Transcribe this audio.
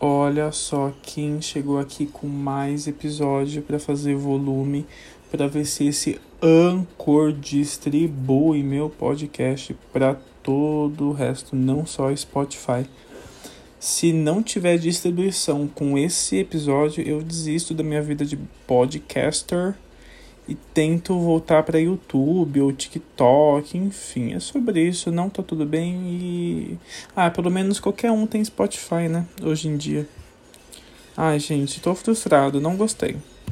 Olha só quem chegou aqui com mais episódio para fazer volume, para ver se esse Anchor distribui meu podcast para todo o resto, não só Spotify. Se não tiver distribuição com esse episódio, eu desisto da minha vida de podcaster e tento voltar para YouTube ou TikTok, enfim, é sobre isso, não tá tudo bem e ah, pelo menos qualquer um tem Spotify, né, hoje em dia. Ai, gente, tô frustrado, não gostei.